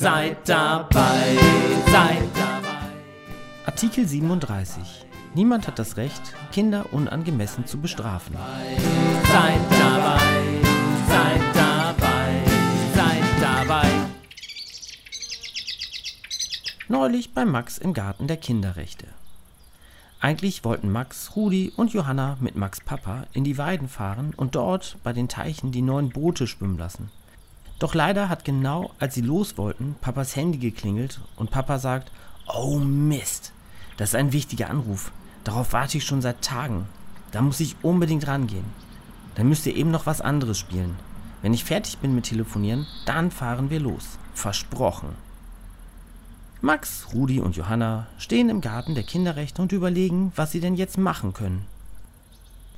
Seid dabei, seid dabei. Artikel 37. Niemand hat das Recht, Kinder unangemessen zu bestrafen. Seid dabei, seid dabei, seid dabei. Neulich bei Max im Garten der Kinderrechte. Eigentlich wollten Max, Rudi und Johanna mit Max Papa in die Weiden fahren und dort bei den Teichen die neuen Boote schwimmen lassen. Doch leider hat genau, als sie los wollten, Papas Handy geklingelt und Papa sagt, oh Mist, das ist ein wichtiger Anruf. Darauf warte ich schon seit Tagen. Da muss ich unbedingt rangehen. Dann müsst ihr eben noch was anderes spielen. Wenn ich fertig bin mit Telefonieren, dann fahren wir los. Versprochen. Max, Rudi und Johanna stehen im Garten der Kinderrechte und überlegen, was sie denn jetzt machen können.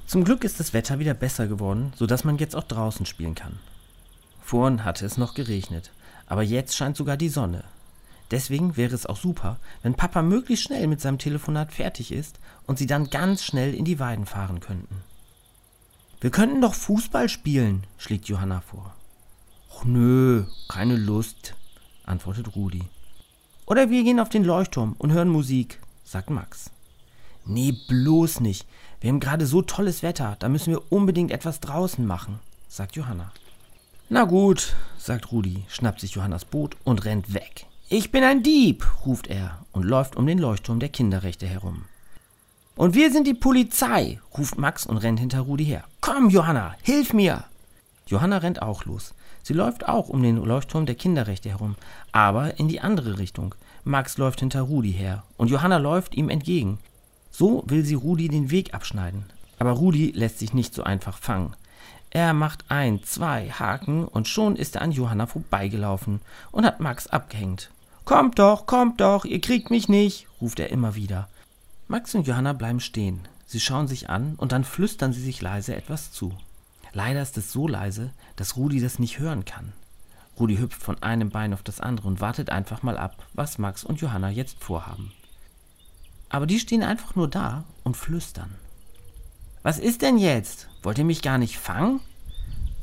Zum Glück ist das Wetter wieder besser geworden, sodass man jetzt auch draußen spielen kann. Vorhin hatte es noch geregnet, aber jetzt scheint sogar die Sonne. Deswegen wäre es auch super, wenn Papa möglichst schnell mit seinem Telefonat fertig ist und sie dann ganz schnell in die Weiden fahren könnten. Wir könnten doch Fußball spielen, schlägt Johanna vor. Och nö, keine Lust, antwortet Rudi. Oder wir gehen auf den Leuchtturm und hören Musik, sagt Max. Nee, bloß nicht. Wir haben gerade so tolles Wetter, da müssen wir unbedingt etwas draußen machen, sagt Johanna. Na gut, sagt Rudi, schnappt sich Johannas Boot und rennt weg. Ich bin ein Dieb, ruft er und läuft um den Leuchtturm der Kinderrechte herum. Und wir sind die Polizei, ruft Max und rennt hinter Rudi her. Komm, Johanna, hilf mir! Johanna rennt auch los. Sie läuft auch um den Leuchtturm der Kinderrechte herum, aber in die andere Richtung. Max läuft hinter Rudi her und Johanna läuft ihm entgegen. So will sie Rudi den Weg abschneiden. Aber Rudi lässt sich nicht so einfach fangen. Er macht ein, zwei Haken und schon ist er an Johanna vorbeigelaufen und hat Max abgehängt. Kommt doch, kommt doch, ihr kriegt mich nicht, ruft er immer wieder. Max und Johanna bleiben stehen. Sie schauen sich an und dann flüstern sie sich leise etwas zu. Leider ist es so leise, dass Rudi das nicht hören kann. Rudi hüpft von einem Bein auf das andere und wartet einfach mal ab, was Max und Johanna jetzt vorhaben. Aber die stehen einfach nur da und flüstern. Was ist denn jetzt? Wollt ihr mich gar nicht fangen?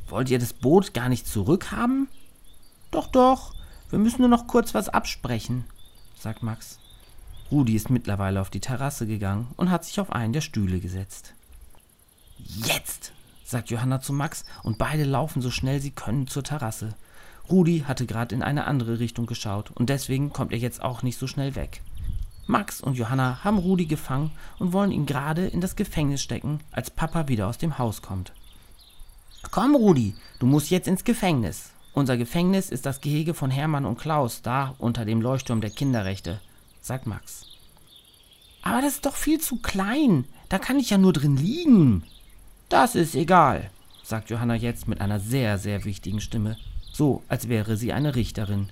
Wollt ihr das Boot gar nicht zurückhaben? Doch, doch, wir müssen nur noch kurz was absprechen, sagt Max. Rudi ist mittlerweile auf die Terrasse gegangen und hat sich auf einen der Stühle gesetzt. Jetzt, sagt Johanna zu Max, und beide laufen so schnell sie können zur Terrasse. Rudi hatte gerade in eine andere Richtung geschaut und deswegen kommt er jetzt auch nicht so schnell weg. Max und Johanna haben Rudi gefangen und wollen ihn gerade in das Gefängnis stecken, als Papa wieder aus dem Haus kommt. Komm, Rudi, du musst jetzt ins Gefängnis. Unser Gefängnis ist das Gehege von Hermann und Klaus, da unter dem Leuchtturm der Kinderrechte, sagt Max. Aber das ist doch viel zu klein. Da kann ich ja nur drin liegen. Das ist egal, sagt Johanna jetzt mit einer sehr, sehr wichtigen Stimme, so als wäre sie eine Richterin.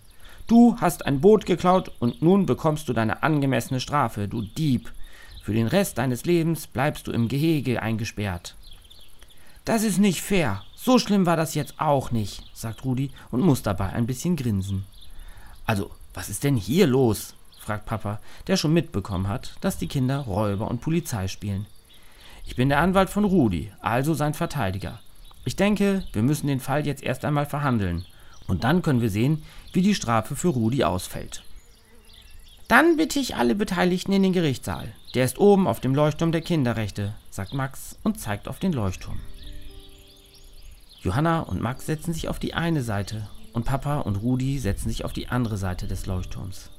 Du hast ein Boot geklaut und nun bekommst du deine angemessene Strafe, du Dieb. Für den Rest deines Lebens bleibst du im Gehege eingesperrt. Das ist nicht fair. So schlimm war das jetzt auch nicht, sagt Rudi und muss dabei ein bisschen grinsen. Also, was ist denn hier los? fragt Papa, der schon mitbekommen hat, dass die Kinder Räuber und Polizei spielen. Ich bin der Anwalt von Rudi, also sein Verteidiger. Ich denke, wir müssen den Fall jetzt erst einmal verhandeln. Und dann können wir sehen, wie die Strafe für Rudi ausfällt. Dann bitte ich alle Beteiligten in den Gerichtssaal. Der ist oben auf dem Leuchtturm der Kinderrechte, sagt Max und zeigt auf den Leuchtturm. Johanna und Max setzen sich auf die eine Seite und Papa und Rudi setzen sich auf die andere Seite des Leuchtturms.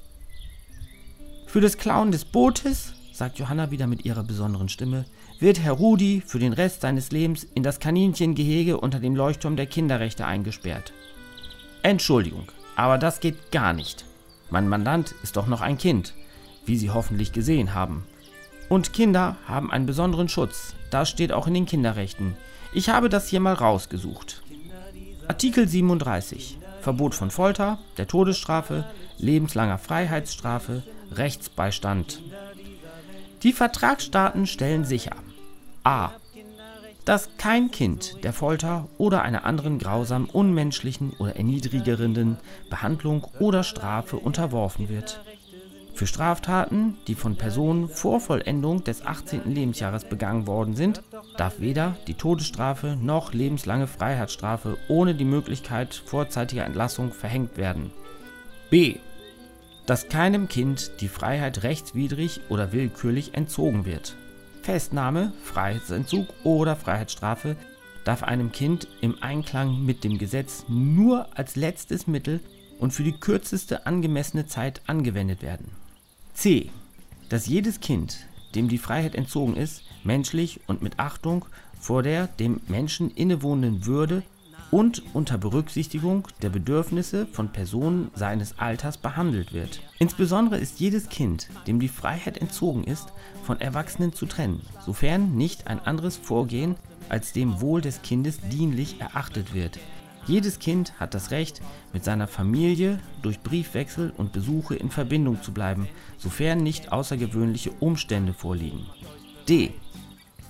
Für das Klauen des Bootes, sagt Johanna wieder mit ihrer besonderen Stimme, wird Herr Rudi für den Rest seines Lebens in das Kaninchengehege unter dem Leuchtturm der Kinderrechte eingesperrt. Entschuldigung, aber das geht gar nicht. Mein Mandant ist doch noch ein Kind, wie Sie hoffentlich gesehen haben. Und Kinder haben einen besonderen Schutz. Das steht auch in den Kinderrechten. Ich habe das hier mal rausgesucht. Artikel 37. Verbot von Folter, der Todesstrafe, lebenslanger Freiheitsstrafe, Rechtsbeistand. Die Vertragsstaaten stellen sicher a. dass kein Kind der Folter oder einer anderen grausam unmenschlichen oder erniedrigerenden Behandlung oder Strafe unterworfen wird. Für Straftaten, die von Personen vor Vollendung des 18. Lebensjahres begangen worden sind, darf weder die Todesstrafe noch lebenslange Freiheitsstrafe ohne die Möglichkeit vorzeitiger Entlassung verhängt werden. b. dass keinem Kind die Freiheit rechtswidrig oder willkürlich entzogen wird. Festnahme, Freiheitsentzug oder Freiheitsstrafe darf einem Kind im Einklang mit dem Gesetz nur als letztes Mittel und für die kürzeste angemessene Zeit angewendet werden. c. dass jedes Kind, dem die Freiheit entzogen ist, menschlich und mit Achtung vor der dem Menschen innewohnenden Würde und unter Berücksichtigung der Bedürfnisse von Personen seines Alters behandelt wird. Insbesondere ist jedes Kind, dem die Freiheit entzogen ist, von Erwachsenen zu trennen, sofern nicht ein anderes Vorgehen als dem Wohl des Kindes dienlich erachtet wird. Jedes Kind hat das Recht, mit seiner Familie durch Briefwechsel und Besuche in Verbindung zu bleiben, sofern nicht außergewöhnliche Umstände vorliegen. d.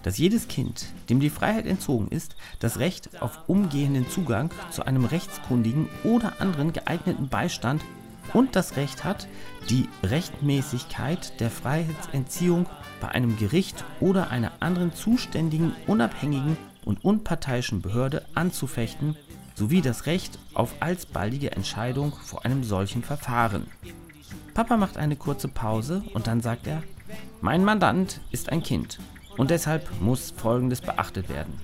dass jedes Kind, dem die Freiheit entzogen ist, das Recht auf umgehenden Zugang zu einem rechtskundigen oder anderen geeigneten Beistand und das Recht hat, die Rechtmäßigkeit der Freiheitsentziehung bei einem Gericht oder einer anderen zuständigen, unabhängigen und unparteiischen Behörde anzufechten sowie das Recht auf alsbaldige Entscheidung vor einem solchen Verfahren. Papa macht eine kurze Pause und dann sagt er, mein Mandant ist ein Kind und deshalb muss Folgendes beachtet werden.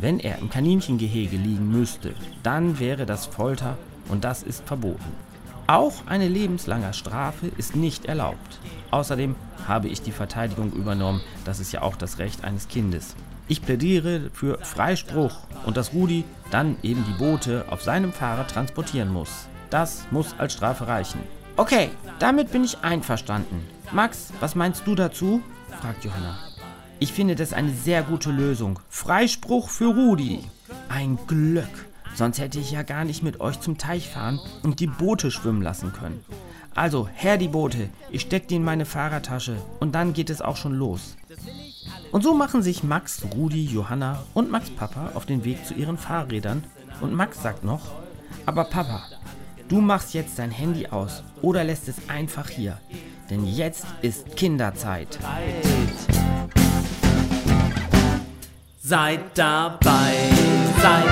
Wenn er im Kaninchengehege liegen müsste, dann wäre das Folter und das ist verboten. Auch eine lebenslange Strafe ist nicht erlaubt. Außerdem habe ich die Verteidigung übernommen, das ist ja auch das Recht eines Kindes. Ich plädiere für Freispruch und dass Rudi dann eben die Boote auf seinem Fahrrad transportieren muss. Das muss als Strafe reichen. Okay, damit bin ich einverstanden. Max, was meinst du dazu? fragt Johanna. Ich finde das eine sehr gute Lösung. Freispruch für Rudi. Ein Glück. Sonst hätte ich ja gar nicht mit euch zum Teich fahren und die Boote schwimmen lassen können. Also, her die Boote. Ich steck die in meine Fahrradtasche und dann geht es auch schon los. Und so machen sich Max, Rudi, Johanna und Max Papa auf den Weg zu ihren Fahrrädern und Max sagt noch, aber Papa, du machst jetzt dein Handy aus oder lässt es einfach hier, denn jetzt ist Kinderzeit. Seid dabei, seid